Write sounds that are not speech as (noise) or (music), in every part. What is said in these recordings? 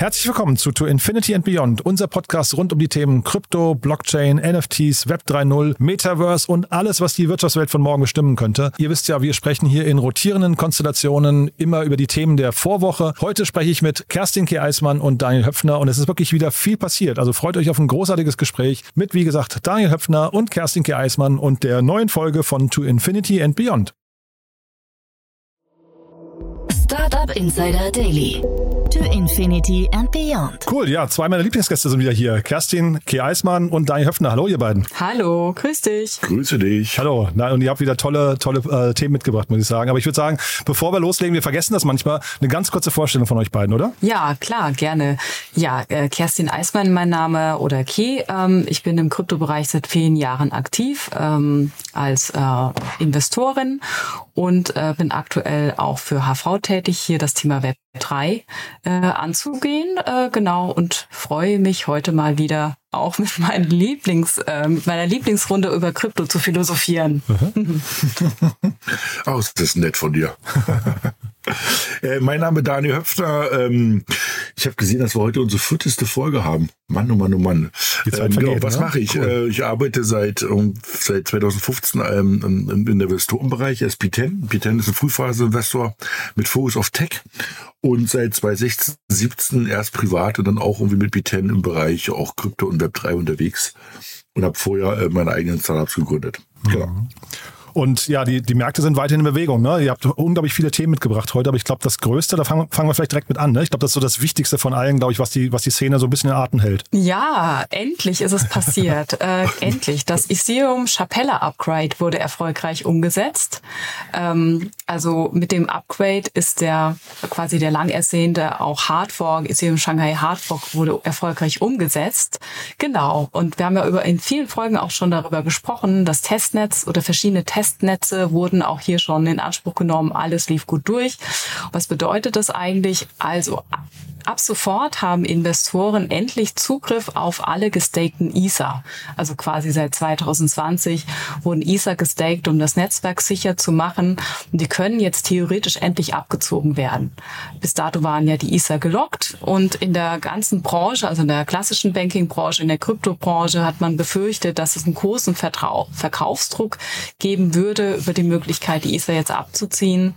Herzlich willkommen zu To Infinity and Beyond, unser Podcast rund um die Themen Krypto, Blockchain, NFTs, Web 3.0, Metaverse und alles, was die Wirtschaftswelt von morgen bestimmen könnte. Ihr wisst ja, wir sprechen hier in rotierenden Konstellationen immer über die Themen der Vorwoche. Heute spreche ich mit Kerstin K. Eismann und Daniel Höpfner und es ist wirklich wieder viel passiert. Also freut euch auf ein großartiges Gespräch mit, wie gesagt, Daniel Höpfner und Kerstin K. Eismann und der neuen Folge von To Infinity and Beyond. Startup Insider Daily to Infinity and Beyond. Cool, ja, zwei meiner Lieblingsgäste sind wieder hier. Kerstin K. Eismann und Daniel Höfner. Hallo, ihr beiden. Hallo, grüß dich. Grüße dich. Hallo. Na, und ihr habt wieder tolle, tolle äh, Themen mitgebracht, muss ich sagen. Aber ich würde sagen, bevor wir loslegen, wir vergessen das manchmal, eine ganz kurze Vorstellung von euch beiden, oder? Ja, klar, gerne. Ja, äh, Kerstin Eismann, mein Name oder Key. Ähm, ich bin im Kryptobereich seit vielen Jahren aktiv ähm, als äh, Investorin und äh, bin aktuell auch für HV tätig, hier das Thema Web 3 äh, anzugehen. Äh, genau, und freue mich heute mal wieder auch mit, meinen Lieblings, äh, meiner Lieblingsrunde über Krypto zu philosophieren. (laughs) oh, ist das nett von dir. (laughs) (laughs) äh, mein Name ist Daniel Höpfner. Ähm, ich habe gesehen, dass wir heute unsere vierteste Folge haben. Mann, oh Mann, oh Mann. Ähm, genau, was ne? mache ich? Cool. Äh, ich arbeite seit, um, seit 2015 ähm, im, im Investorenbereich als P10. P10 ist ein Frühphase-Investor mit Fokus auf Tech und seit 2016, 17 erst privat und dann auch irgendwie mit B10 im Bereich auch Krypto und Web3 unterwegs und habe vorher äh, meine eigenen Startups gegründet. Genau. Und ja, die, die Märkte sind weiterhin in Bewegung. Ne? Ihr habt unglaublich viele Themen mitgebracht heute, aber ich glaube, das Größte, da fangen, fangen wir vielleicht direkt mit an. Ne? Ich glaube, das ist so das Wichtigste von allen, glaube ich, was die, was die Szene so ein bisschen in Atem hält. Ja, endlich ist es passiert. (laughs) äh, endlich. Das Ethereum Chapella Upgrade wurde erfolgreich umgesetzt. Ähm, also mit dem Upgrade ist der quasi der lang ersehnte auch Hardfork, Ethereum Shanghai Hardfork wurde erfolgreich umgesetzt. Genau. Und wir haben ja über in vielen Folgen auch schon darüber gesprochen, das Testnetz oder verschiedene Testnetze Testnetze wurden auch hier schon in Anspruch genommen. Alles lief gut durch. Was bedeutet das eigentlich? Also Ab sofort haben Investoren endlich Zugriff auf alle gestakten ISA. Also quasi seit 2020 wurden ISA gestaked, um das Netzwerk sicher zu machen. Und die können jetzt theoretisch endlich abgezogen werden. Bis dato waren ja die ISA gelockt und in der ganzen Branche, also in der klassischen Banking-Branche, in der Kryptobranche hat man befürchtet, dass es einen großen Vertrau Verkaufsdruck geben würde über die Möglichkeit, die ISA jetzt abzuziehen.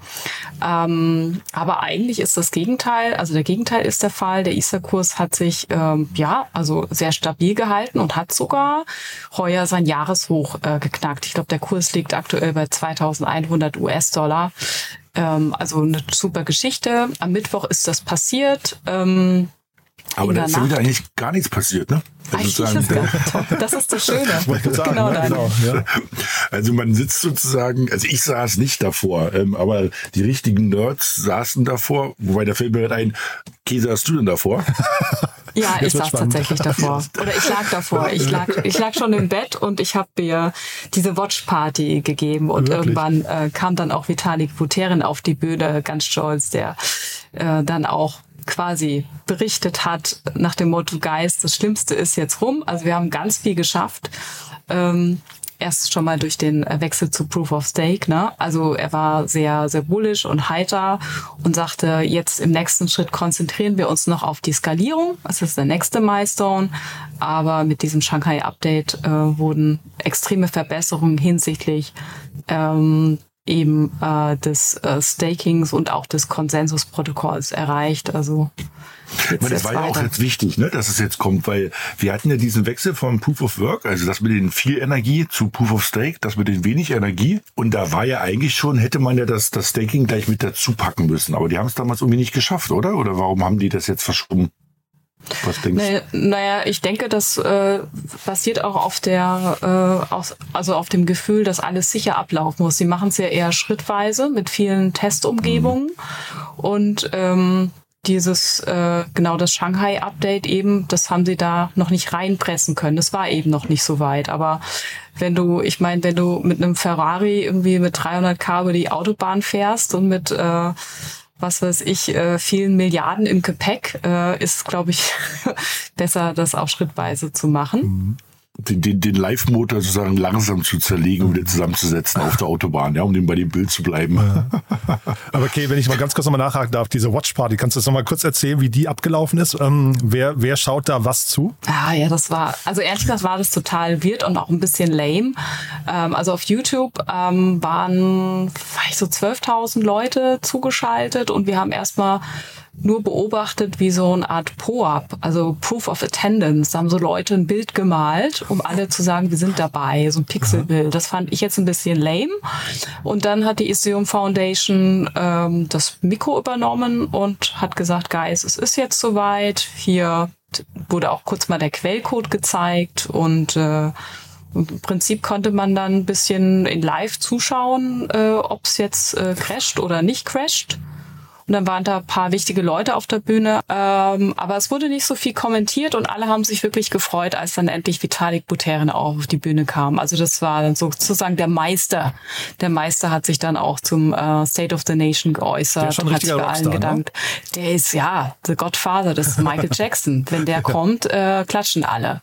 Ähm, aber eigentlich ist das Gegenteil, also der Gegenteil ist der Fall. Der ISA-Kurs hat sich ähm, ja also sehr stabil gehalten und hat sogar heuer sein Jahreshoch äh, geknackt. Ich glaube, der Kurs liegt aktuell bei 2.100 US-Dollar. Ähm, also eine super Geschichte. Am Mittwoch ist das passiert. Ähm, aber da ist ja wieder eigentlich gar nichts passiert, ne? Also eigentlich ist das ist das Schöne. (laughs) Sagen, genau, ne? genau ja. Also man sitzt sozusagen, also ich saß nicht davor, ähm, aber die richtigen Nerds saßen davor, wobei der fällt mir ein, Käse, hast du denn davor? (laughs) Ja, Jetzt ich saß spannend. tatsächlich davor. (laughs) Oder ich lag davor. Ich lag, ich lag schon im Bett und ich habe mir diese Watch-Party gegeben. Und Wirklich? irgendwann äh, kam dann auch Vitalik Buterin auf die Bühne, ganz stolz, der äh, dann auch quasi berichtet hat nach dem Motto Geist, das Schlimmste ist jetzt rum. Also wir haben ganz viel geschafft. Ähm, erst schon mal durch den Wechsel zu Proof of Stake. Ne? Also er war sehr, sehr bullish und heiter und sagte, jetzt im nächsten Schritt konzentrieren wir uns noch auf die Skalierung. Das ist der nächste Milestone. Aber mit diesem Shanghai-Update äh, wurden extreme Verbesserungen hinsichtlich ähm, eben äh, des äh, Stakings und auch des Konsensusprotokolls erreicht. Also meine, das war ja auch jetzt wichtig, ne, dass es jetzt kommt, weil wir hatten ja diesen Wechsel von Proof of Work, also das mit den viel Energie zu Proof of Stake, das mit den wenig Energie. Und da war ja eigentlich schon, hätte man ja das, das Staking gleich mit dazu packen müssen. Aber die haben es damals irgendwie nicht geschafft, oder? Oder warum haben die das jetzt verschoben? Was denkst du? Naja, ich denke, das äh, basiert auch auf der, äh, aus, also auf dem Gefühl, dass alles sicher ablaufen muss. Sie machen es ja eher schrittweise mit vielen Testumgebungen mhm. und ähm, dieses äh, genau das Shanghai-Update eben, das haben sie da noch nicht reinpressen können. Das war eben noch nicht so weit. Aber wenn du, ich meine, wenn du mit einem Ferrari irgendwie mit 300 K über die Autobahn fährst und mit äh, was weiß ich, äh, vielen Milliarden im Gepäck, äh, ist, glaube ich, (laughs) besser, das auch schrittweise zu machen. Mhm den, den, den Live-Motor sozusagen langsam zu zerlegen und wieder zusammenzusetzen auf der Autobahn, ja, um dem bei dem Bild zu bleiben. Ja. (laughs) Aber okay, wenn ich mal ganz kurz nochmal nachhaken darf, diese Watch Party, kannst du das nochmal kurz erzählen, wie die abgelaufen ist? Ähm, wer, wer schaut da was zu? Ah ja, das war, also ehrlich gesagt war das total weird und auch ein bisschen lame. Ähm, also auf YouTube ähm, waren vielleicht so 12.000 Leute zugeschaltet und wir haben erstmal nur beobachtet wie so eine Art POAP, also Proof of Attendance. Da haben so Leute ein Bild gemalt, um alle zu sagen, wir sind dabei, so ein Pixelbild. Das fand ich jetzt ein bisschen lame. Und dann hat die Iseum Foundation ähm, das Mikro übernommen und hat gesagt, Guys, es ist jetzt soweit. Hier wurde auch kurz mal der Quellcode gezeigt und äh, im Prinzip konnte man dann ein bisschen in Live zuschauen, äh, ob es jetzt äh, crasht oder nicht crasht. Und dann waren da ein paar wichtige Leute auf der Bühne. Ähm, aber es wurde nicht so viel kommentiert und alle haben sich wirklich gefreut, als dann endlich Vitalik Buterin auch auf die Bühne kam. Also das war dann sozusagen der Meister. Der Meister hat sich dann auch zum äh, State of the Nation geäußert. Der ist schon hat sich bei allen ne? gedankt. Ne? Der ist ja the Godfather, das ist Michael (laughs) Jackson. Wenn der kommt, äh, klatschen alle.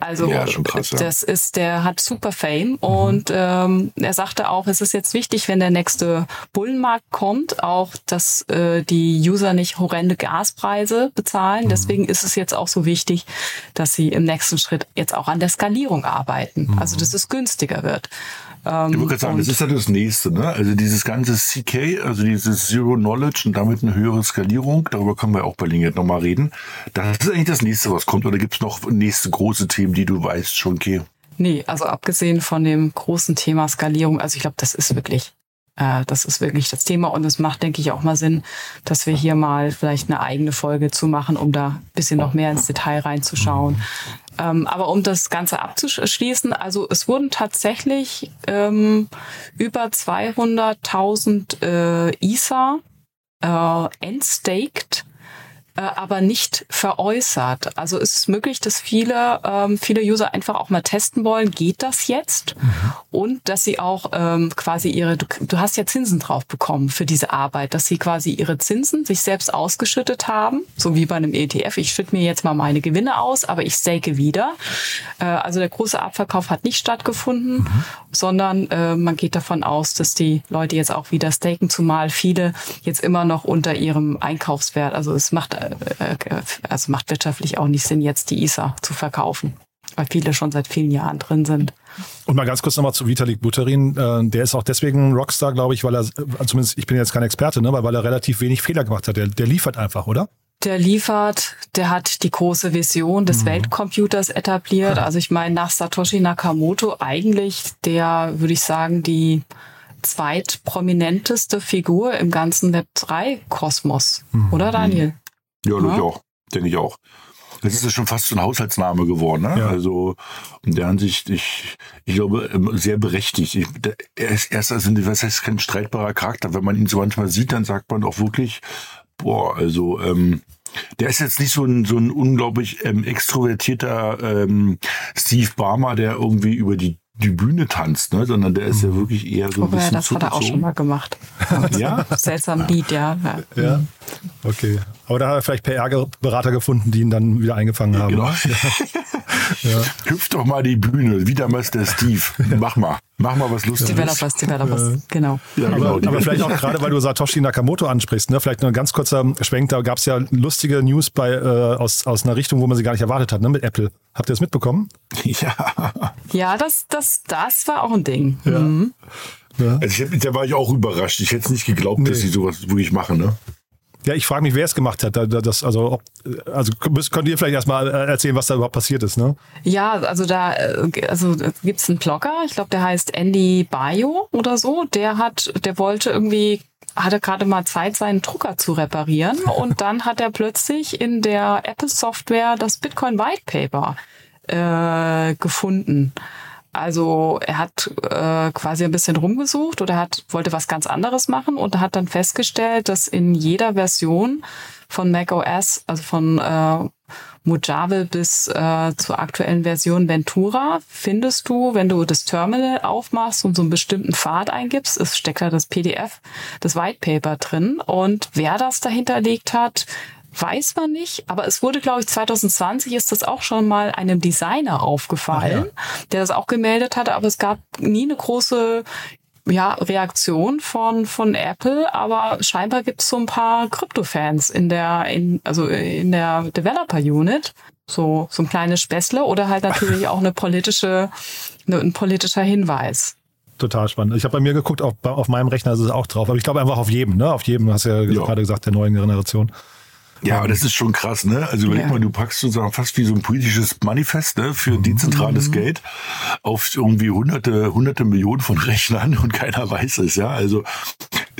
Also ja, krass, ja. das ist, der hat super Fame mhm. und ähm, er sagte auch, es ist jetzt wichtig, wenn der nächste Bullenmarkt kommt, auch, dass äh, die User nicht horrende Gaspreise bezahlen. Mhm. Deswegen ist es jetzt auch so wichtig, dass sie im nächsten Schritt jetzt auch an der Skalierung arbeiten, mhm. also dass es günstiger wird. Ähm, ich wollte sagen, das ist ja das Nächste, ne? Also dieses ganze CK, also dieses Zero Knowledge und damit eine höhere Skalierung, darüber können wir auch bei Lingert nochmal reden. Das ist eigentlich das Nächste, was kommt. Oder gibt es noch nächste große Themen, die du weißt schon, okay? Nee, also abgesehen von dem großen Thema Skalierung, also ich glaube, das ist wirklich äh, das ist wirklich das Thema und es macht, denke ich, auch mal Sinn, dass wir hier mal vielleicht eine eigene Folge zu machen, um da ein bisschen noch mehr ins Detail reinzuschauen. Ähm, aber um das Ganze abzuschließen, also es wurden tatsächlich ähm, über 200.000 äh, ISA äh, entstaked äh, aber nicht veräußert. Also ist es möglich, dass viele, ähm, viele User einfach auch mal testen wollen, geht das jetzt? Mhm. Und dass sie auch ähm, quasi ihre, du, du, hast ja Zinsen drauf bekommen für diese Arbeit, dass sie quasi ihre Zinsen sich selbst ausgeschüttet haben, so wie bei einem ETF. Ich schütte mir jetzt mal meine Gewinne aus, aber ich stake wieder. Äh, also der große Abverkauf hat nicht stattgefunden, mhm. sondern äh, man geht davon aus, dass die Leute jetzt auch wieder staken, zumal viele jetzt immer noch unter ihrem Einkaufswert, also es macht äh, also macht wirtschaftlich auch nicht Sinn, jetzt die ISA zu verkaufen, weil viele schon seit vielen Jahren drin sind. Und mal ganz kurz nochmal zu Vitalik Buterin. Äh, der ist auch deswegen Rockstar, glaube ich, weil er, zumindest ich bin jetzt kein Experte, ne, weil er relativ wenig Fehler gemacht hat. Der, der liefert einfach, oder? Der liefert, der hat die große Vision des mhm. Weltcomputers etabliert. Also ich meine, nach Satoshi Nakamoto eigentlich der, würde ich sagen, die zweitprominenteste Figur im ganzen Web3-Kosmos. Mhm. Oder Daniel? Ja, ja. ich auch. Denke ich auch. Das ist ja schon fast so ein Haushaltsname geworden. Ne? Ja. Also in der Ansicht, ich, ich glaube, ähm, sehr berechtigt. Ich, er ist erst, also, was heißt kein streitbarer Charakter. Wenn man ihn so manchmal sieht, dann sagt man auch wirklich, boah, also ähm, der ist jetzt nicht so ein, so ein unglaublich ähm, extrovertierter ähm, Steve Barmer, der irgendwie über die die Bühne tanzt, ne? sondern der ist ja mhm. wirklich eher so ein bisschen das hat er auch schon mal gemacht. (laughs) ja? Seltsam Lied, ja. ja. Ja, okay. Aber da hat er vielleicht PR-Berater gefunden, die ihn dann wieder eingefangen haben. Genau. (laughs) ja. Hüpf doch mal die Bühne, wie damals der Steve. Mach mal. Mach mal was Lustiges. Developers, Developers, genau. Ja, genau. Aber, aber vielleicht auch gerade, weil du Satoshi Nakamoto ansprichst, ne? vielleicht nur ein ganz kurzer Schwenk, da gab es ja lustige News bei, äh, aus, aus einer Richtung, wo man sie gar nicht erwartet hat, ne? mit Apple. Habt ihr das mitbekommen? (laughs) Ja. Ja, das, das, das war auch ein Ding. Ja. Mhm. Ja. Also ich, da war ich auch überrascht. Ich hätte es nicht geglaubt, nee. dass sie sowas wirklich machen. Ne? Ja, ich frage mich, wer es gemacht hat. Das, also, ob, also könnt ihr vielleicht erstmal äh, erzählen, was da überhaupt passiert ist, ne? Ja, also da äh, also gibt's einen Blogger, ich glaube, der heißt Andy Bio oder so. Der hat, der wollte irgendwie hatte gerade mal Zeit, seinen Drucker zu reparieren (laughs) und dann hat er plötzlich in der Apple Software das Bitcoin White Paper äh, gefunden. Also er hat äh, quasi ein bisschen rumgesucht oder hat wollte was ganz anderes machen und hat dann festgestellt, dass in jeder Version von Mac OS, also von äh, Mojave bis äh, zur aktuellen Version Ventura, findest du, wenn du das Terminal aufmachst und so einen bestimmten Pfad eingibst, es steckt da das PDF, das White Paper drin. Und wer das dahinterlegt hat, weiß man nicht, aber es wurde, glaube ich, 2020 ist das auch schon mal einem Designer aufgefallen, ja. der das auch gemeldet hatte, aber es gab nie eine große ja, Reaktion von, von Apple, aber scheinbar gibt es so ein paar Krypto-Fans in der, in, also in der Developer-Unit. So, so ein kleines Späßle oder halt natürlich (laughs) auch eine politische, eine, ein politischer Hinweis total spannend. Ich habe bei mir geguckt, auf, auf meinem Rechner ist es auch drauf, aber ich glaube einfach auf jedem, ne? Auf jedem, hast du ja, ja. gerade gesagt, der neuen Generation. Ja, aber das ist schon krass, ne? Also überleg ja. mal, du packst sozusagen fast wie so ein politisches Manifest, ne? Für dezentrales mhm. Geld auf irgendwie hunderte, hunderte Millionen von (laughs) Rechnern und keiner weiß es, ja? Also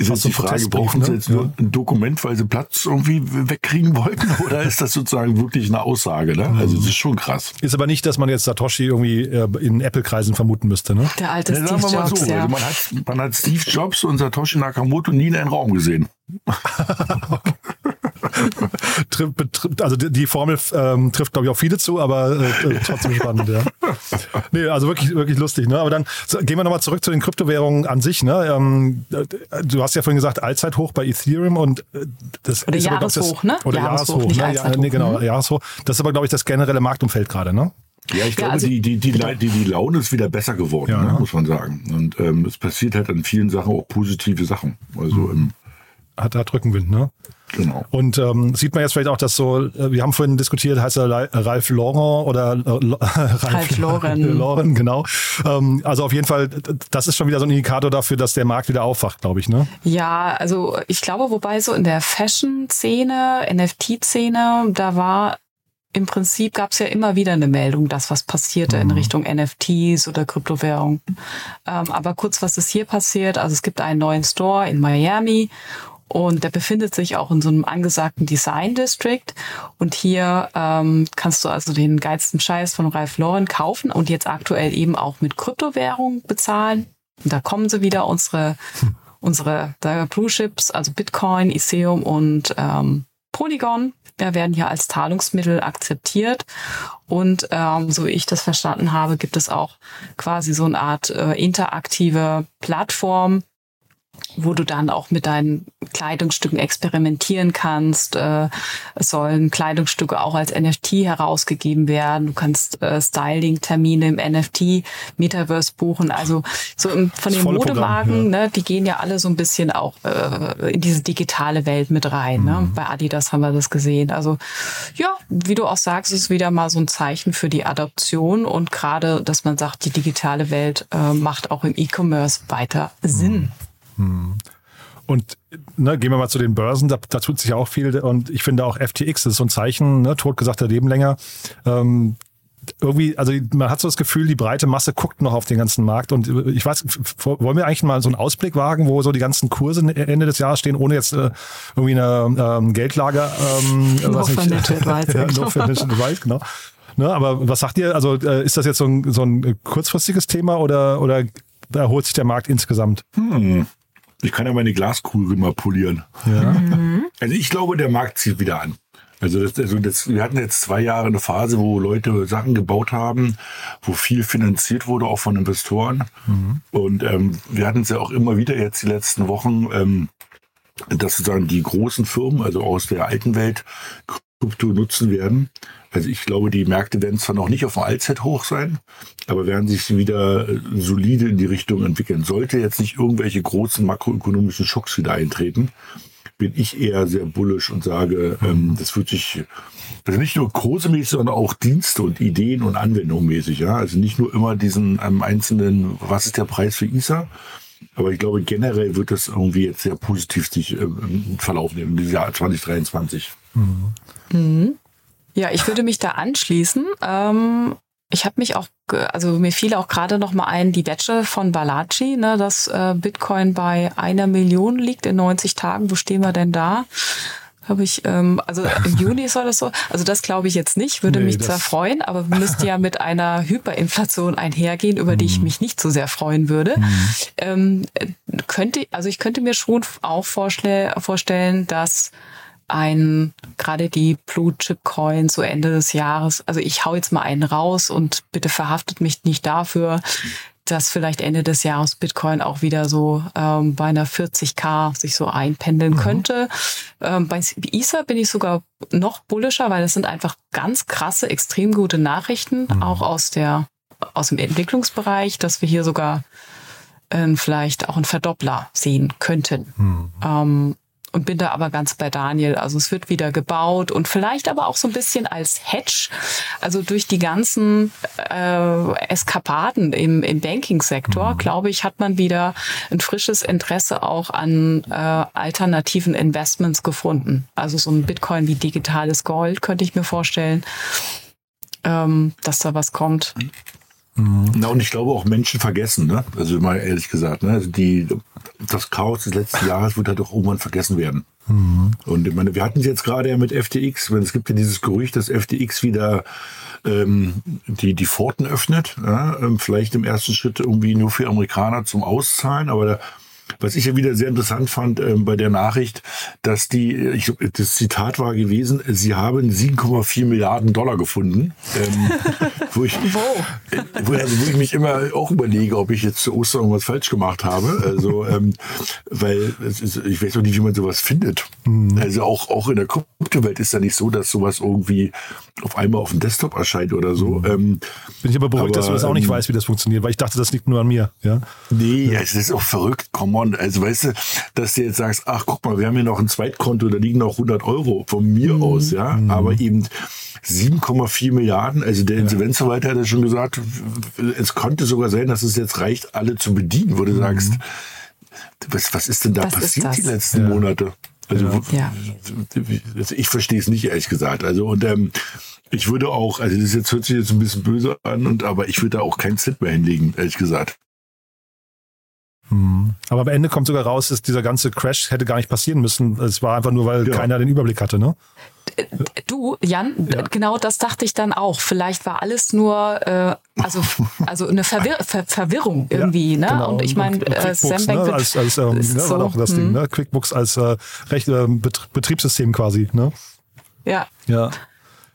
ist jetzt die Frage, brauchen sie ne? jetzt ja. nur ein Dokument, weil sie Platz irgendwie wegkriegen wollten? (laughs) Oder ist das sozusagen wirklich eine Aussage, ne? Also das ist schon krass. Ist aber nicht, dass man jetzt Satoshi irgendwie äh, in Apple-Kreisen vermuten müsste, ne? Der alte ja, Steve Jobs, so. ja. Also man, hat, man hat Steve Jobs und Satoshi Nakamoto nie in einen Raum gesehen. (laughs) (laughs) also die Formel ähm, trifft, glaube ich, auch viele zu, aber äh, äh, trotzdem spannend, ja. Nee, also wirklich, wirklich lustig. Ne? Aber dann gehen wir nochmal zurück zu den Kryptowährungen an sich. Ne? Ähm, du hast ja vorhin gesagt, Allzeithoch bei Ethereum und äh, das oder ist Jahreshoch, das, ne? Oder Jahreshoch, Jahreshoch ne? Ja, nee, genau, mhm. Jahreshoch. Das ist aber, glaube ich, das generelle Marktumfeld gerade, ne? Ja, ich glaube, also, die, die, die, die, die Laune ist wieder besser geworden, ja, ne, muss man sagen. Und ähm, es passiert halt an vielen Sachen auch positive Sachen. Also mhm. im hat, hat Rückenwind, ne? Genau. Und ähm, sieht man jetzt vielleicht auch, dass so, äh, wir haben vorhin diskutiert, heißt er Ralf Lauren oder äh, (laughs) Ralf Lauren. Lauren, (laughs) genau. Ähm, also auf jeden Fall, das ist schon wieder so ein Indikator dafür, dass der Markt wieder aufwacht, glaube ich, ne? Ja, also ich glaube, wobei so in der Fashion-Szene, NFT-Szene, da war im Prinzip gab es ja immer wieder eine Meldung, dass was passierte mhm. in Richtung NFTs oder Kryptowährung. Ähm, aber kurz, was ist hier passiert? Also es gibt einen neuen Store in Miami und der befindet sich auch in so einem angesagten Design District. Und hier ähm, kannst du also den geilsten Scheiß von Ralph Lauren kaufen und jetzt aktuell eben auch mit Kryptowährung bezahlen. Und da kommen sie wieder, unsere, hm. unsere Blue Chips, also Bitcoin, Ethereum und ähm, Polygon werden hier als Zahlungsmittel akzeptiert. Und ähm, so wie ich das verstanden habe, gibt es auch quasi so eine Art äh, interaktive Plattform, wo du dann auch mit deinen Kleidungsstücken experimentieren kannst. Äh, es sollen Kleidungsstücke auch als NFT herausgegeben werden. Du kannst äh, Styling-Termine im NFT-Metaverse buchen. Also so im, von den Modemarken, ja. ne, die gehen ja alle so ein bisschen auch äh, in diese digitale Welt mit rein. Ne? Mhm. Ne? Bei Adidas haben wir das gesehen. Also ja, wie du auch sagst, ist wieder mal so ein Zeichen für die Adoption und gerade, dass man sagt, die digitale Welt äh, macht auch im E-Commerce weiter Sinn. Mhm. Hm. Und ne, gehen wir mal zu den Börsen, da, da, tut sich auch viel. Und ich finde auch FTX, das ist so ein Zeichen, ne, totgesagter Leben länger. Ähm, irgendwie, also man hat so das Gefühl, die breite Masse guckt noch auf den ganzen Markt. Und ich weiß, wollen wir eigentlich mal so einen Ausblick wagen, wo so die ganzen Kurse Ende des Jahres stehen, ohne jetzt äh, irgendwie eine ähm, Geldlager. Ähm, no was Financial Advice. (laughs) ja, no Financial Advice, genau. Ne, aber was sagt ihr? Also äh, ist das jetzt so ein, so ein kurzfristiges Thema oder, oder erholt sich der Markt insgesamt? Hm. Ich kann ja meine Glaskugel mal polieren. Ja. Mhm. Also ich glaube, der Markt zieht wieder an. Also, das, also das, wir hatten jetzt zwei Jahre eine Phase, wo Leute Sachen gebaut haben, wo viel finanziert wurde, auch von Investoren. Mhm. Und ähm, wir hatten es ja auch immer wieder jetzt die letzten Wochen, ähm, dass sozusagen die großen Firmen, also aus der alten Welt, Krypto nutzen werden. Also ich glaube, die Märkte werden zwar noch nicht auf dem Allzeithoch sein, aber werden sich wieder äh, solide in die Richtung entwickeln. Sollte jetzt nicht irgendwelche großen makroökonomischen Schocks wieder eintreten, bin ich eher sehr bullisch und sage, ähm, das wird sich also nicht nur kursemäßig, sondern auch Dienste und Ideen und Anwendungen mäßig. Ja? Also nicht nur immer diesen ähm, einzelnen, was ist der Preis für ISA, Aber ich glaube, generell wird das irgendwie jetzt sehr positiv sich ähm, verlaufen im Jahr 2023. Mhm. Mhm. Ja, ich würde mich da anschließen. Ähm, ich habe mich auch, also mir fiel auch gerade noch mal ein, die Wette von Balaji, ne, dass äh, Bitcoin bei einer Million liegt in 90 Tagen. Wo stehen wir denn da? Habe ich, ähm, also im Juni soll das so. Also das glaube ich jetzt nicht, würde nee, mich zwar freuen, aber müsste ja mit einer Hyperinflation einhergehen, über die ich mhm. mich nicht so sehr freuen würde. Mhm. Ähm, könnte, also ich könnte mir schon auch vorstellen, dass ein, gerade die Blue Chip Coins so Ende des Jahres, also ich hau jetzt mal einen raus und bitte verhaftet mich nicht dafür, dass vielleicht Ende des Jahres Bitcoin auch wieder so ähm, bei einer 40k sich so einpendeln mhm. könnte. Ähm, bei Ether bin ich sogar noch bullischer, weil das sind einfach ganz krasse, extrem gute Nachrichten, mhm. auch aus der aus dem Entwicklungsbereich, dass wir hier sogar äh, vielleicht auch einen Verdoppler sehen könnten. Mhm. Ähm, und bin da aber ganz bei Daniel. Also es wird wieder gebaut und vielleicht aber auch so ein bisschen als Hedge, also durch die ganzen äh, Eskapaden im, im Banking-Sektor, mhm. glaube ich, hat man wieder ein frisches Interesse auch an äh, alternativen Investments gefunden. Also so ein Bitcoin wie digitales Gold könnte ich mir vorstellen, ähm, dass da was kommt. Mhm. Na, und ich glaube auch Menschen vergessen, ne? Also mal ehrlich gesagt, ne? Also die, das Chaos des letzten Jahres wird halt auch irgendwann vergessen werden. Mhm. Und ich meine, wir hatten es jetzt gerade ja mit FTX, wenn es gibt ja dieses Gerücht, dass FTX wieder ähm, die, die Pforten öffnet. Ja? Ähm, vielleicht im ersten Schritt irgendwie nur für Amerikaner zum Auszahlen, aber da was ich ja wieder sehr interessant fand äh, bei der Nachricht, dass die, ich, das Zitat war gewesen, sie haben 7,4 Milliarden Dollar gefunden. Ähm, (laughs) wo, ich, wo? Äh, wo, also, wo ich mich immer auch überlege, ob ich jetzt zu Ostern irgendwas falsch gemacht habe. Also, ähm, weil ist, ich weiß auch nicht, wie man sowas findet. Mhm. Also auch, auch in der Kryptowelt ist ja nicht so, dass sowas irgendwie auf einmal auf dem Desktop erscheint oder so. Mhm. Ähm, Bin ich aber beruhigt, aber, dass du das auch nicht ähm, weißt, wie das funktioniert, weil ich dachte, das liegt nur an mir. Ja? Nee, ja. es ist auch verrückt. Come on. Also weißt du, dass du jetzt sagst, ach guck mal, wir haben hier noch ein Zweitkonto, da liegen noch 100 Euro von mir mhm. aus, ja. Mhm. Aber eben 7,4 Milliarden, also der Insolvenzverwalter hat ja schon gesagt, es konnte sogar sein, dass es jetzt reicht, alle zu bedienen, wo du mhm. sagst, was, was ist denn da was passiert die letzten ja. Monate? Also, ja. Also ich verstehe es nicht, ehrlich gesagt. Also, und ähm, ich würde auch, also das jetzt hört sich jetzt ein bisschen böse an, und aber ich würde da auch keinen Cent mehr hinlegen, ehrlich gesagt. Hm. Aber am Ende kommt sogar raus, dass dieser ganze Crash hätte gar nicht passieren müssen. Es war einfach nur, weil ja. keiner den Überblick hatte, ne? Du, Jan, ja. genau das dachte ich dann auch. Vielleicht war alles nur äh, also also eine Verwir Ver Verwirrung irgendwie, ja, ne? Genau. Und ich meine, äh, Sam Bank ne? als, als ähm, ne, war doch das hm. Ding, ne? QuickBooks als äh, Recht, äh, Betriebssystem quasi, ne? Ja. Ja.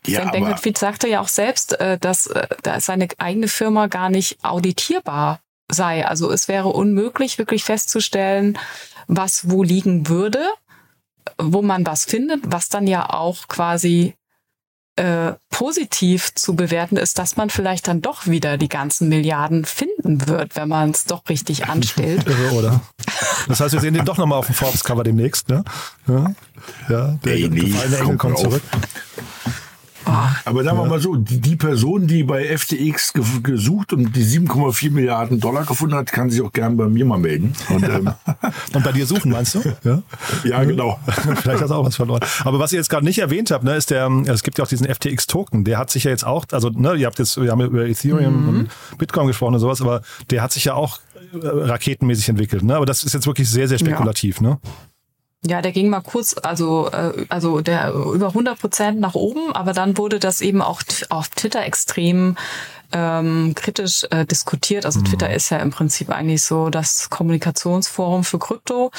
Ja, Sam Bankman-Fried sagte ja auch selbst, äh, dass äh, da seine eigene Firma gar nicht auditierbar sei. Also es wäre unmöglich, wirklich festzustellen, was wo liegen würde, wo man was findet, was dann ja auch quasi äh, positiv zu bewerten ist, dass man vielleicht dann doch wieder die ganzen Milliarden finden wird, wenn man es doch richtig anstellt. (laughs) oder? Das heißt, wir sehen den doch nochmal auf dem Forbes-Cover demnächst, ne? Ja, ja der nee, gefallene Engel kommt zurück. Aber sagen wir mal so, die, die Person, die bei FTX gesucht und die 7,4 Milliarden Dollar gefunden hat, kann sich auch gern bei mir mal melden. Und, (laughs) ähm, und bei dir suchen, meinst du? (laughs) Ja, ja genau. (laughs) Vielleicht hast du auch was verloren. Aber was ihr jetzt gerade nicht erwähnt habt, ne, ist der, es gibt ja auch diesen FTX-Token, der hat sich ja jetzt auch, also ne, ihr habt jetzt, wir haben über Ethereum mhm. und Bitcoin gesprochen und sowas, aber der hat sich ja auch äh, raketenmäßig entwickelt. Ne? Aber das ist jetzt wirklich sehr, sehr spekulativ. Ja. Ne? Ja, der ging mal kurz, also, äh, also der über 100 Prozent nach oben, aber dann wurde das eben auch auf Twitter extrem ähm, kritisch äh, diskutiert. Also mhm. Twitter ist ja im Prinzip eigentlich so das Kommunikationsforum für Krypto.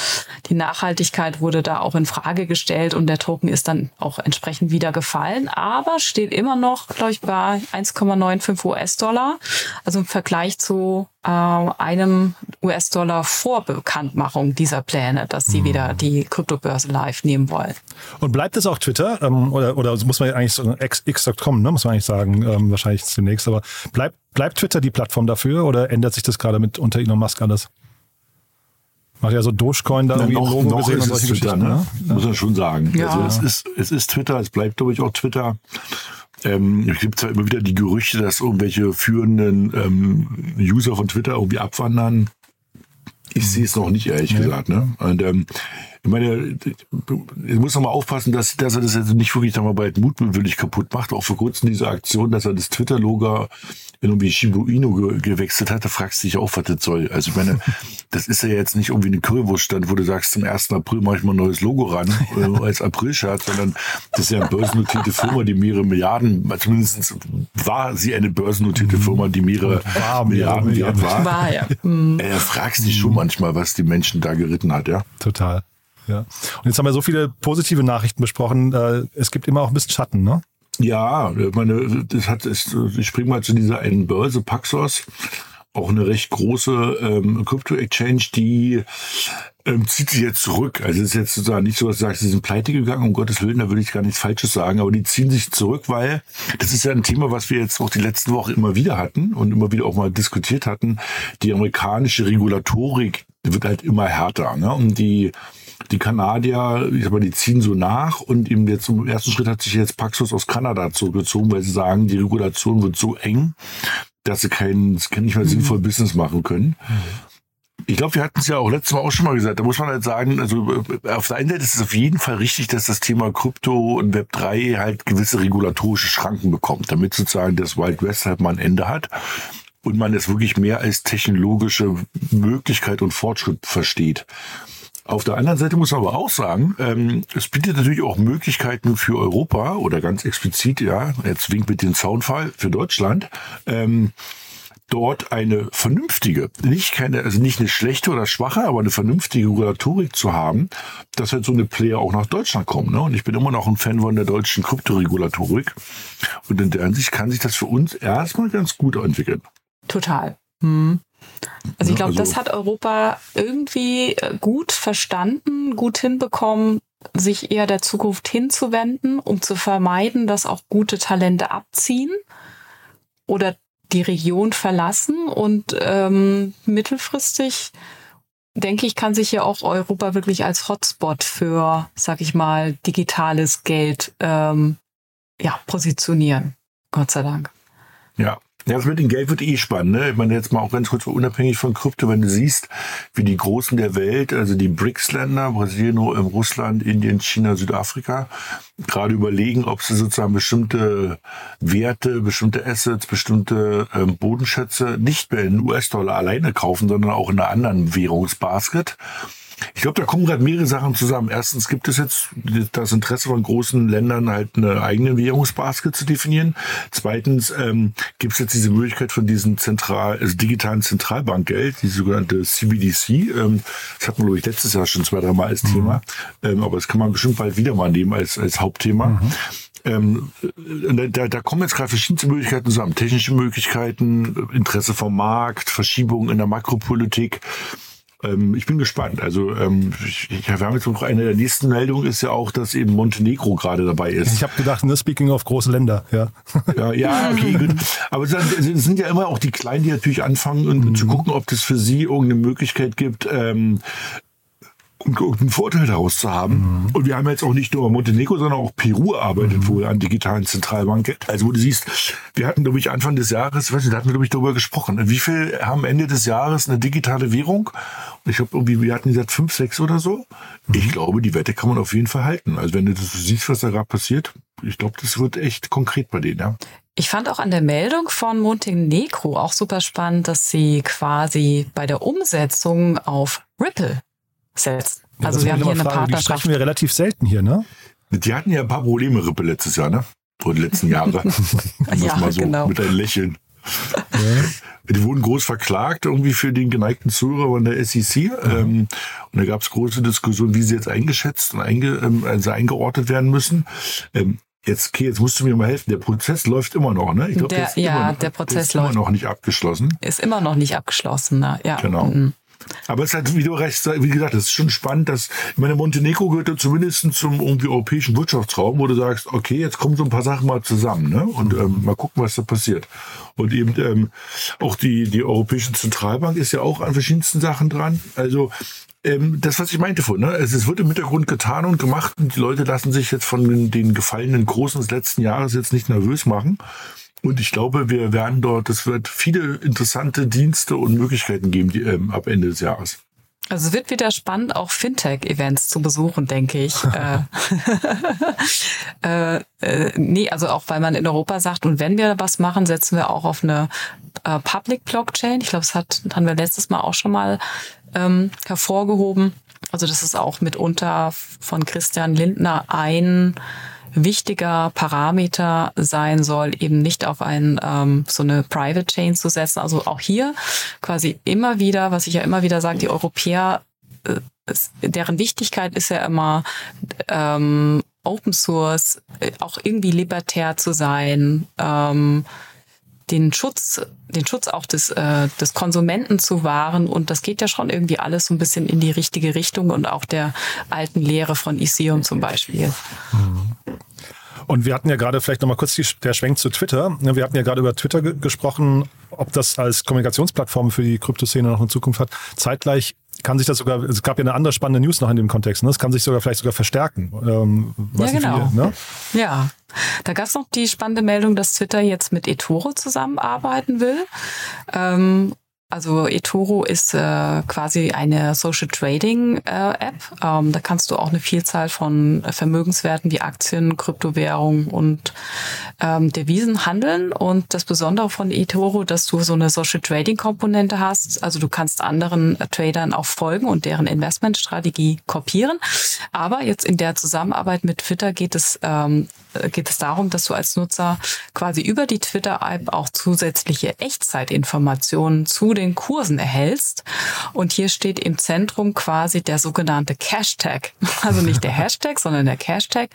Die Nachhaltigkeit wurde da auch in Frage gestellt und der Token ist dann auch entsprechend wieder gefallen, aber steht immer noch, glaube ich, bei 1,95 US-Dollar. Also im Vergleich zu äh, einem US-Dollar Vorbekanntmachung dieser Pläne, dass sie mhm. wieder die Kryptobörse live nehmen wollen. Und bleibt es auch Twitter? Ähm, oder, oder muss man eigentlich so x.com, ne, muss man eigentlich sagen, ähm, wahrscheinlich zunächst, aber Bleibt, bleibt Twitter die Plattform dafür oder ändert sich das gerade mit unter Elon Musk alles? Macht ja so Dogecoin da ja, irgendwie noch, Logo noch gesehen und solche Twitter, Geschichten. Ne? Ja. Muss man schon sagen. Ja. Also es ist, es ist Twitter, es bleibt, glaube ich, auch Twitter. Ähm, es gibt zwar immer wieder die Gerüchte, dass irgendwelche führenden ähm, User von Twitter irgendwie abwandern. Ich sehe es noch nicht, ehrlich ja. gesagt. Ne? Und ähm, ich meine, ich muss noch mal aufpassen, dass, dass er das jetzt nicht wirklich dann mal bald mutwillig kaputt macht. Auch vor kurzem diese Aktion, dass er das Twitter-Logo irgendwie Shibuino ge gewechselt hat, da fragst du dich auch, was das soll. Also ich meine, (laughs) das ist ja jetzt nicht irgendwie eine Currywurststand, wo du sagst, zum 1. April mache ich mal ein neues Logo ran, (laughs) äh, als April-Scherz, sondern das ist ja eine börsennotierte Firma, die mehrere Milliarden, zumindest war sie eine börsennotierte Firma, die mehrere war, Milliarden wert war. war ja. Mhm. Äh, fragst dich schon manchmal, was die Menschen da geritten hat, ja. Total. Ja. Und jetzt haben wir so viele positive Nachrichten besprochen. Äh, es gibt immer auch ein bisschen Schatten, ne? Ja, meine, das hat, ich springe mal zu dieser einen Börse, Paxos, auch eine recht große ähm, Crypto-Exchange, die ähm, zieht sich jetzt zurück. Also es ist jetzt sozusagen nicht so, dass du sagst, sie sind pleite gegangen, um Gottes Willen, da würde ich gar nichts Falsches sagen, aber die ziehen sich zurück, weil das ist ja ein Thema, was wir jetzt auch die letzten Wochen immer wieder hatten und immer wieder auch mal diskutiert hatten. Die amerikanische Regulatorik wird halt immer härter. Ne? Und die die Kanadier, ich sag mal, die ziehen so nach und im, jetzt im ersten Schritt hat sich jetzt Paxos aus Kanada zurückgezogen, weil sie sagen, die Regulation wird so eng, dass sie kein, nicht mehr mhm. sinnvoll Business machen können. Ich glaube, wir hatten es ja auch letztes Mal auch schon mal gesagt. Da muss man halt sagen, also äh, auf der einen Seite ist es auf jeden Fall richtig, dass das Thema Krypto und Web 3 halt gewisse regulatorische Schranken bekommt, damit sozusagen das Wild West halt mal ein Ende hat und man es wirklich mehr als technologische Möglichkeit und Fortschritt versteht. Auf der anderen Seite muss man aber auch sagen, ähm, es bietet natürlich auch Möglichkeiten für Europa oder ganz explizit, ja, jetzt winkt mit dem Zaunfall für Deutschland, ähm, dort eine vernünftige, nicht keine, also nicht eine schlechte oder schwache, aber eine vernünftige Regulatorik zu haben, dass halt so eine Player auch nach Deutschland kommen. Ne? Und ich bin immer noch ein Fan von der deutschen Kryptoregulatorik. Und in der Hinsicht kann sich das für uns erstmal ganz gut entwickeln. Total. Hm. Also ich glaube, also, das hat Europa irgendwie äh, gut verstanden, gut hinbekommen, sich eher der Zukunft hinzuwenden, um zu vermeiden, dass auch gute Talente abziehen oder die Region verlassen. Und ähm, mittelfristig, denke ich, kann sich ja auch Europa wirklich als Hotspot für, sag ich mal, digitales Geld ähm, ja, positionieren. Gott sei Dank. Ja, ja, das mit dem Geld wird eh spannend. Ne? Ich meine, jetzt mal auch ganz kurz unabhängig von Krypto, wenn du siehst, wie die Großen der Welt, also die BRICS-Länder, Brasilien, ähm, Russland, Indien, China, Südafrika, gerade überlegen, ob sie sozusagen bestimmte Werte, bestimmte Assets, bestimmte ähm, Bodenschätze nicht mehr in US-Dollar alleine kaufen, sondern auch in einer anderen Währungsbasket ich glaube, da kommen gerade mehrere Sachen zusammen. Erstens gibt es jetzt das Interesse von großen Ländern, halt eine eigene Währungsbasket zu definieren. Zweitens ähm, gibt es jetzt diese Möglichkeit von diesem zentral, also digitalen Zentralbankgeld, die sogenannte CBDC. Ähm, das hatten wir, glaube ich, letztes Jahr schon zwei, drei Mal als mhm. Thema. Ähm, aber das kann man bestimmt bald wieder mal nehmen als, als Hauptthema. Mhm. Ähm, da, da kommen jetzt gerade verschiedene Möglichkeiten zusammen. Technische Möglichkeiten, Interesse vom Markt, Verschiebungen in der Makropolitik. Ähm, ich bin gespannt. Also ähm, ich, ich, wir haben jetzt noch eine der nächsten Meldungen ist ja auch, dass eben Montenegro gerade dabei ist. Ich habe gedacht, ne, speaking of große Länder, ja. Ja, ja okay, gut. Aber es sind ja immer auch die Kleinen, die natürlich anfangen und mhm. zu gucken, ob das für sie irgendeine Möglichkeit gibt, ähm, einen Vorteil daraus zu haben. Mhm. Und wir haben jetzt auch nicht nur Montenegro, sondern auch Peru arbeitet mhm. wohl an digitalen Zentralbanken. Also wo du siehst, wir hatten, glaube ich, Anfang des Jahres, weiß nicht, da hatten wir, glaube ich, darüber gesprochen. Wie viel haben Ende des Jahres eine digitale Währung? Und ich habe irgendwie, wir hatten gesagt fünf, sechs oder so. Mhm. Ich glaube, die Wette kann man auf jeden Fall halten. Also wenn du das siehst, was da gerade passiert, ich glaube, das wird echt konkret bei denen, ja. Ich fand auch an der Meldung von Montenegro auch super spannend, dass sie quasi bei der Umsetzung auf Ripple setzt. Ja, also wir haben hier eine Frage, Partnerschaft. Die sprechen wir relativ selten hier, ne? Die hatten ja ein paar Probleme, Rippe, letztes Jahr, ne? Oder die letzten Jahre. (laughs) ja, mal so genau. Mit einem Lächeln. Ja. Die wurden groß verklagt irgendwie für den geneigten Zuhörer von der SEC. Mhm. Ähm, und da gab es große Diskussionen, wie sie jetzt eingeschätzt und einge, ähm, also eingeordnet werden müssen. Ähm, Jetzt, okay, jetzt musst du mir mal helfen. Der Prozess läuft immer noch, ne? Ich glaube, der, der, ja, noch, der Prozess der ist immer noch nicht abgeschlossen. Ist immer noch nicht abgeschlossen, ne? ja. Genau. Mhm. Aber es ist halt, wie du recht wie gesagt, es ist schon spannend, dass, ich meine, Montenegro gehört ja zumindest zum irgendwie europäischen Wirtschaftsraum, wo du sagst, okay, jetzt kommen so ein paar Sachen mal zusammen, ne? Und ähm, mal gucken, was da passiert. Und eben ähm, auch die, die Europäische Zentralbank ist ja auch an verschiedensten Sachen dran. Also ähm, das, was ich meinte vorhin, ne? es, es wird im Hintergrund getan und gemacht und die Leute lassen sich jetzt von den, den gefallenen Großen des letzten Jahres jetzt nicht nervös machen. Und ich glaube, wir werden dort, es wird viele interessante Dienste und Möglichkeiten geben die, ähm, ab Ende des Jahres. Also es wird wieder spannend, auch Fintech-Events zu besuchen, denke ich. (laughs) (laughs) äh, äh, nee, also auch weil man in Europa sagt, und wenn wir was machen, setzen wir auch auf eine äh, Public Blockchain. Ich glaube, das hat, haben wir letztes Mal auch schon mal ähm, hervorgehoben. Also das ist auch mitunter von Christian Lindner ein wichtiger Parameter sein soll, eben nicht auf ein, ähm, so eine Private Chain zu setzen. Also auch hier quasi immer wieder, was ich ja immer wieder sage, die Europäer, äh, deren Wichtigkeit ist ja immer ähm, Open Source, äh, auch irgendwie libertär zu sein, ähm, den Schutz, den Schutz auch des, äh, des Konsumenten zu wahren. Und das geht ja schon irgendwie alles so ein bisschen in die richtige Richtung und auch der alten Lehre von Isium zum Beispiel. Mhm. Und wir hatten ja gerade vielleicht nochmal kurz die, der Schwenk zu Twitter. Wir hatten ja gerade über Twitter gesprochen, ob das als Kommunikationsplattform für die Kryptoszene noch in Zukunft hat. Zeitgleich kann sich das sogar, es gab ja eine andere spannende News noch in dem Kontext, ne? Das kann sich sogar vielleicht sogar verstärken. Ähm, ja, genau. Wie, ne? Ja. Da gab es noch die spannende Meldung, dass Twitter jetzt mit eToro zusammenarbeiten will. Ähm, also eToro ist äh, quasi eine Social Trading äh, App. Ähm, da kannst du auch eine Vielzahl von Vermögenswerten wie Aktien, Kryptowährungen und ähm, Devisen handeln. Und das Besondere von eToro, dass du so eine Social Trading Komponente hast. Also du kannst anderen äh, Tradern auch folgen und deren Investmentstrategie kopieren. Aber jetzt in der Zusammenarbeit mit Twitter geht es ähm, geht es darum, dass du als Nutzer quasi über die Twitter-App auch zusätzliche Echtzeitinformationen zu den Kursen erhältst. Und hier steht im Zentrum quasi der sogenannte Cashtag. (laughs) Also nicht der Hashtag, sondern der Cashtag.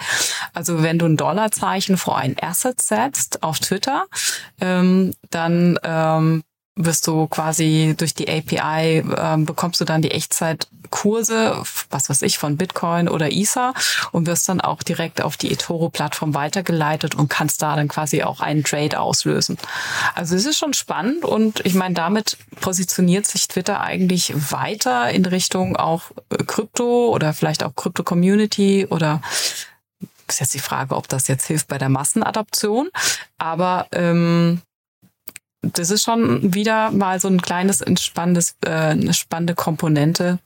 Also wenn du ein Dollarzeichen vor ein Asset setzt auf Twitter, ähm, dann ähm, wirst du quasi durch die API äh, bekommst du dann die Echtzeitkurse, was weiß ich, von Bitcoin oder Ether und wirst dann auch direkt auf die eToro-Plattform weitergeleitet und kannst da dann quasi auch einen Trade auslösen. Also es ist schon spannend und ich meine, damit positioniert sich Twitter eigentlich weiter in Richtung auch äh, Krypto oder vielleicht auch Krypto-Community oder ist jetzt die Frage, ob das jetzt hilft bei der Massenadoption. Aber ähm, das ist schon wieder mal so ein kleines entspannendes, äh, eine spannende Komponente.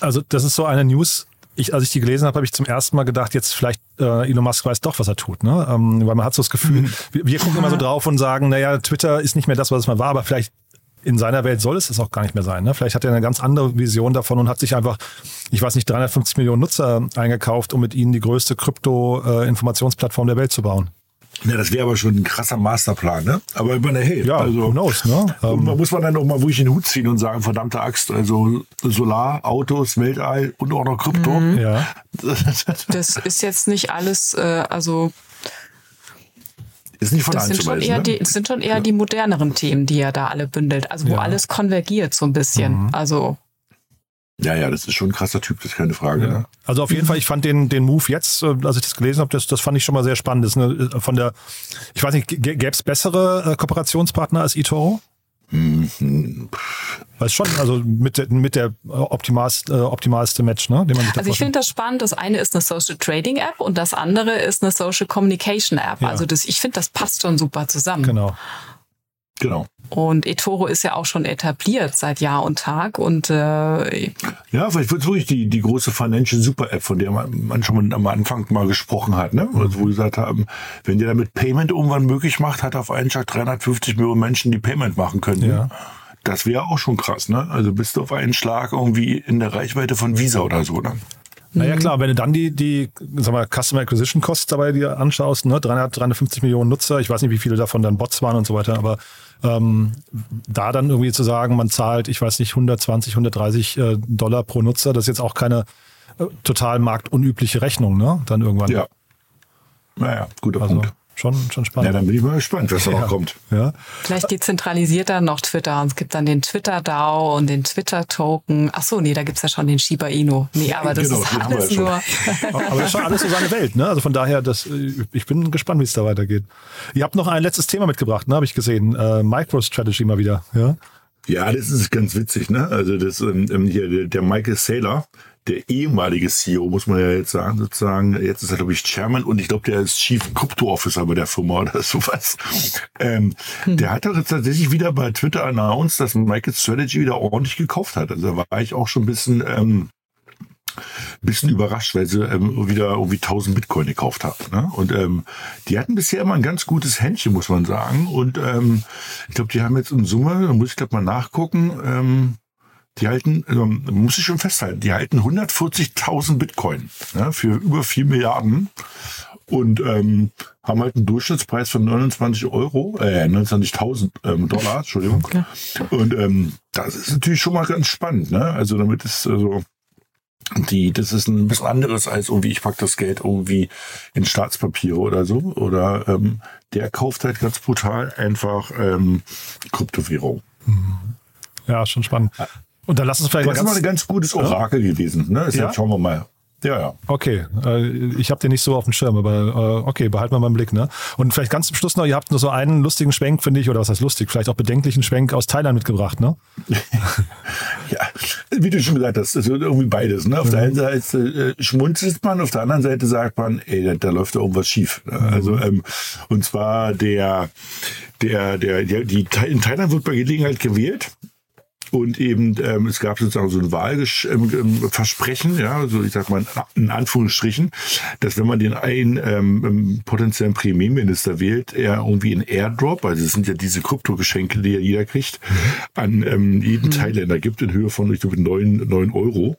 Also das ist so eine News. Ich, als ich die gelesen habe, habe ich zum ersten Mal gedacht, jetzt vielleicht äh, Elon Musk weiß doch, was er tut, ne? Ähm, weil man hat so das Gefühl, mhm. wir, wir gucken immer so drauf und sagen, naja, Twitter ist nicht mehr das, was es mal war, aber vielleicht in seiner Welt soll es es auch gar nicht mehr sein. Ne? Vielleicht hat er eine ganz andere Vision davon und hat sich einfach, ich weiß nicht, 350 Millionen Nutzer eingekauft, um mit ihnen die größte Krypto-Informationsplattform der Welt zu bauen. Ja, das wäre aber schon ein krasser Masterplan, ne? Aber ich meine, hey, ja, also, who knows, ne? Um, muss man dann noch mal wirklich den Hut ziehen und sagen, verdammte Axt, also Solar, Autos, Weltall und auch noch Krypto. Mhm. Ja. (laughs) das ist jetzt nicht alles, äh, also ist nicht von das sind schon eher ne? die, sind schon eher ja. die moderneren Themen, die er da alle bündelt, also wo ja. alles konvergiert so ein bisschen. Mhm. Also ja, ja, das ist schon ein krasser Typ, das ist keine Frage. Ja. Ne? Also auf jeden Fall, ich fand den, den Move jetzt, äh, als ich das gelesen habe, das, das fand ich schon mal sehr spannend. Das eine, äh, von der, ich weiß nicht, gäbe es bessere äh, Kooperationspartner als eToro? Mhm. Weiß schon, also mit der, mit der optimalste, äh, optimalste Match, ne? Den man also ich finde das spannend. Das eine ist eine Social Trading App und das andere ist eine Social Communication App. Ja. Also das, ich finde, das passt schon super zusammen. Genau. Genau. Und eToro ist ja auch schon etabliert seit Jahr und Tag und äh, ja, vielleicht wird es wirklich die, die große Financial Super App, von der man, man schon am Anfang mal gesprochen hat, ne? Also wo wir gesagt haben, wenn ihr damit Payment irgendwann möglich macht, hat auf einen Schlag 350 Millionen Menschen die Payment machen können. Ja. Das wäre auch schon krass, ne? Also bist du auf einen Schlag irgendwie in der Reichweite von Visa oder so, ne? Naja, klar, wenn du dann die, die sag mal, Customer Acquisition Costs dabei dir anschaust, ne, 300, 350 Millionen Nutzer, ich weiß nicht, wie viele davon dann Bots waren und so weiter, aber ähm, da dann irgendwie zu sagen, man zahlt, ich weiß nicht, 120, 130 äh, Dollar pro Nutzer, das ist jetzt auch keine äh, total marktunübliche Rechnung, ne? Dann irgendwann. Ja. Naja, guter also, Punkt schon, schon spannend. Ja, dann bin ich mal gespannt, was da ja. noch kommt. Ja. Vielleicht dezentralisiert dann noch Twitter und es gibt dann den Twitter-DAO und den Twitter-Token. Ach so, nee, da gibt's ja schon den Shiba Inu. Nee, aber das genau, ist alles nur... aber das ist schon alles so seine Welt, ne? Also von daher, das, ich bin gespannt, wie es da weitergeht. Ihr habt noch ein letztes Thema mitgebracht, ne? Habe ich gesehen. Äh, MicroStrategy mal wieder, ja? Ja, das ist ganz witzig, ne? Also das ähm, ähm hier der, der Michael Saylor, der ehemalige CEO, muss man ja jetzt sagen, sozusagen, jetzt ist er, glaube ich, Chairman und ich glaube, der ist Chief Crypto Officer bei der Firma oder (laughs) sowas. Ähm, hm. Der hat doch jetzt tatsächlich wieder bei Twitter announced, dass Michael Strategy wieder ordentlich gekauft hat. Also da war ich auch schon ein bisschen, ähm, bisschen überrascht, weil sie ähm, wieder irgendwie 1000 Bitcoin gekauft haben. Ne? Und ähm, die hatten bisher immer ein ganz gutes Händchen, muss man sagen. Und ähm, ich glaube, die haben jetzt in Summe, da muss ich glaube mal nachgucken, ähm, die halten, also, muss ich schon festhalten, die halten 140.000 Bitcoin ne, für über 4 Milliarden und ähm, haben halt einen Durchschnittspreis von 29 Euro, äh, 29.000 ähm, Dollar, Entschuldigung. Okay. Und ähm, das ist natürlich schon mal ganz spannend, ne? Also damit ist also die, das ist ein bisschen anderes als irgendwie, ich pack das Geld irgendwie in Staatspapiere oder so. Oder ähm, der kauft halt ganz brutal einfach ähm, Kryptowährung. Ja, schon spannend. Und dann lass uns vielleicht das. Das ist mal ein ganz gutes Orakel ja? gewesen. Ne? Deshalb ja? schauen wir mal. Ja, ja. Okay, äh, ich habe den nicht so auf dem Schirm, aber äh, okay, behalten wir mal im Blick. Ne? Und vielleicht ganz zum Schluss noch, ihr habt nur so einen lustigen Schwenk, finde ich, oder was heißt lustig, vielleicht auch bedenklichen Schwenk aus Thailand mitgebracht, ne? (laughs) ja, wie du schon gesagt hast, es wird irgendwie beides. Ne? Auf mhm. der einen Seite äh, schmunzelt man, auf der anderen Seite sagt man, ey, da, da läuft da irgendwas schief. Ne? Mhm. Also, ähm, und zwar der, der, der, der, die, in Thailand wird bei Gelegenheit gewählt und eben, ähm, es gab sozusagen so ein Wahlversprechen, ähm, ja, so ich sag mal in Anführungsstrichen, dass wenn man den einen ähm, ähm, potenziellen Premierminister wählt, er irgendwie in Airdrop, also das sind ja diese Kryptogeschenke, die ja jeder kriegt, an ähm, jeden mhm. Thailänder gibt in Höhe von, ich glaube, neun neun Euro.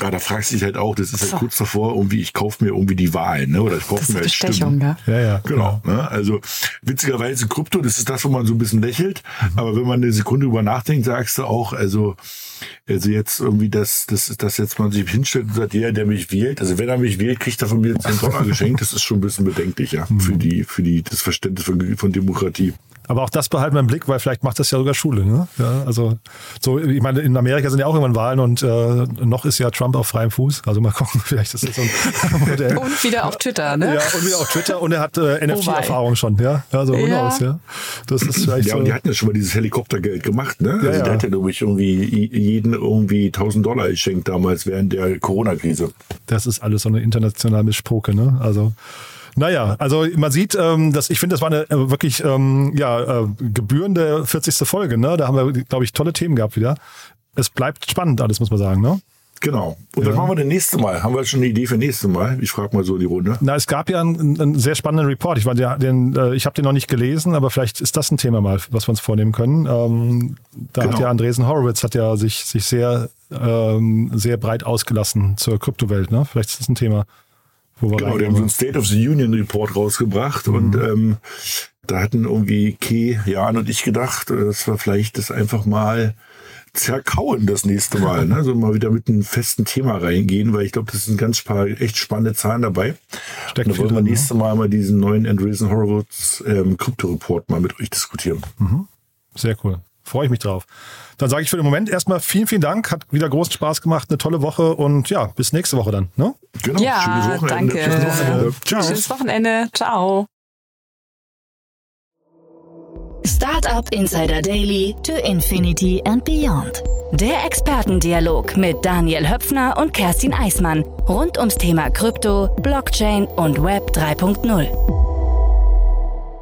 Ja, da fragst du dich halt auch, das ist halt so. kurz davor, irgendwie, ich kaufe mir irgendwie die Wahl, ne? Oder ich kaufe mir halt Stimmen. Ja, ja. ja genau. Ne? Also witzigerweise Krypto, das ist das, wo man so ein bisschen lächelt. Mhm. Aber wenn man eine Sekunde über nachdenkt, sagst du auch, also, also jetzt irgendwie, dass, dass, dass jetzt man sich hinstellt und sagt, der, der mich wählt, also wenn er mich wählt, kriegt er von mir 10 Dollar geschenkt, das ist schon ein bisschen bedenklich, ja, für mhm. die, für die, das Verständnis von, von Demokratie. Aber auch das behalten wir im Blick, weil vielleicht macht das ja sogar Schule. Ne? Ja, also so, ich meine, in Amerika sind ja auch irgendwann Wahlen und äh, noch ist ja Trump auf freiem Fuß. Also mal (laughs) gucken, vielleicht ist das so ein (laughs) Modell. Und wieder auf Twitter, ne? Ja, und wieder auf Twitter und er hat äh, NFT-Erfahrung schon, ja. Also ja. Aus, ja. Das ist vielleicht ja, so. und die hatten ja schon mal dieses Helikoptergeld gemacht, ne? Also ja, der hat ja, glaube ich, irgendwie jeden irgendwie 1000 Dollar geschenkt damals während der Corona-Krise. Das ist alles so eine internationale Mischpoke, ne? Also naja, also man sieht, ähm, dass ich finde, das war eine äh, wirklich ähm, ja, äh, gebührende 40. Folge. Ne? Da haben wir, glaube ich, tolle Themen gehabt wieder. Es bleibt spannend alles, muss man sagen. Ne? Genau. Und ja. dann machen wir das nächste Mal. Haben wir schon eine Idee für nächste Mal? Ich frage mal so in die Runde. Na, es gab ja einen, einen sehr spannenden Report. Ich, war der, den, äh, ich habe den noch nicht gelesen, aber vielleicht ist das ein Thema mal, was wir uns vornehmen können. Ähm, da genau. hat ja Andresen Horowitz hat ja sich, sich sehr, ähm, sehr breit ausgelassen zur Kryptowelt. Ne? Vielleicht ist das ein Thema. Wo wir genau, die haben so einen State of the Union Report rausgebracht mhm. und ähm, da hatten irgendwie Key, Jan und ich gedacht, äh, dass wir vielleicht das einfach mal zerkauen das nächste Mal. Ne? (laughs) Also mal wieder mit einem festen Thema reingehen, weil ich glaube, das sind ganz paar echt spannende Zahlen dabei. Steckt und da wollen wir ne? nächste Mal mal diesen neuen Andreessen Horowitz ähm, Krypto-Report mal mit euch diskutieren. Mhm. Sehr cool. Freue ich mich drauf. Dann sage ich für den Moment erstmal vielen, vielen Dank. Hat wieder großen Spaß gemacht, eine tolle Woche und ja, bis nächste Woche dann. Ne? Genau. Ja, Schönes Wochenende. danke. Schönes Wochenende. Ciao. Schönes Wochenende. Ciao. Startup Insider Daily to Infinity and Beyond. Der Expertendialog mit Daniel Höpfner und Kerstin Eismann rund ums Thema Krypto, Blockchain und Web 3.0.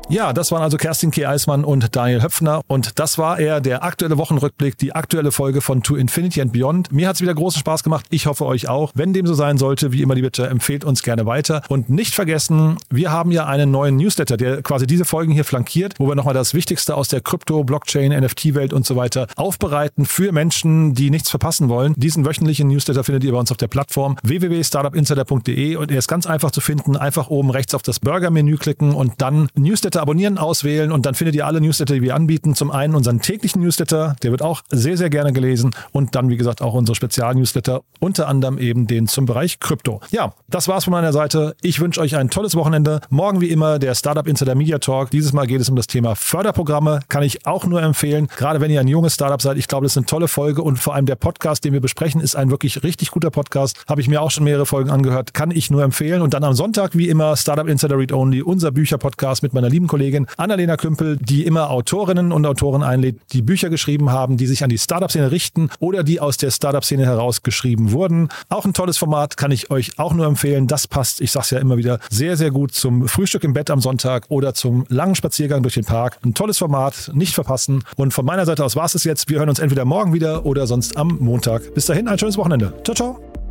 Ja, das waren also Kerstin K. Eismann und Daniel Höpfner. Und das war eher der aktuelle Wochenrückblick, die aktuelle Folge von To Infinity and Beyond. Mir hat es wieder großen Spaß gemacht. Ich hoffe euch auch. Wenn dem so sein sollte, wie immer die Bitte, empfehlt uns gerne weiter. Und nicht vergessen, wir haben ja einen neuen Newsletter, der quasi diese Folgen hier flankiert, wo wir nochmal das Wichtigste aus der Krypto, Blockchain, NFT-Welt und so weiter aufbereiten für Menschen, die nichts verpassen wollen. Diesen wöchentlichen Newsletter findet ihr bei uns auf der Plattform www.startupinsider.de und er ist ganz einfach zu finden. Einfach oben rechts auf das Burger-Menü klicken und dann Newsletter Newsletter abonnieren, auswählen und dann findet ihr alle Newsletter, die wir anbieten. Zum einen unseren täglichen Newsletter, der wird auch sehr, sehr gerne gelesen und dann, wie gesagt, auch unsere Spezialnewsletter, unter anderem eben den zum Bereich Krypto. Ja, das war's von meiner Seite. Ich wünsche euch ein tolles Wochenende. Morgen wie immer der Startup Insider Media Talk. Dieses Mal geht es um das Thema Förderprogramme. Kann ich auch nur empfehlen. Gerade wenn ihr ein junges Startup seid. Ich glaube, das ist eine tolle Folge und vor allem der Podcast, den wir besprechen, ist ein wirklich richtig guter Podcast. Habe ich mir auch schon mehrere Folgen angehört. Kann ich nur empfehlen. Und dann am Sonntag wie immer Startup Insider Read Only, unser Bücherpodcast mit meiner lieben lieben Kollegin Annalena Klümpel, die immer Autorinnen und Autoren einlädt, die Bücher geschrieben haben, die sich an die Startup-Szene richten oder die aus der Startup-Szene herausgeschrieben wurden. Auch ein tolles Format kann ich euch auch nur empfehlen. Das passt, ich sag's ja immer wieder, sehr, sehr gut zum Frühstück im Bett am Sonntag oder zum langen Spaziergang durch den Park. Ein tolles Format, nicht verpassen. Und von meiner Seite aus war es jetzt. Wir hören uns entweder morgen wieder oder sonst am Montag. Bis dahin ein schönes Wochenende. Ciao, ciao.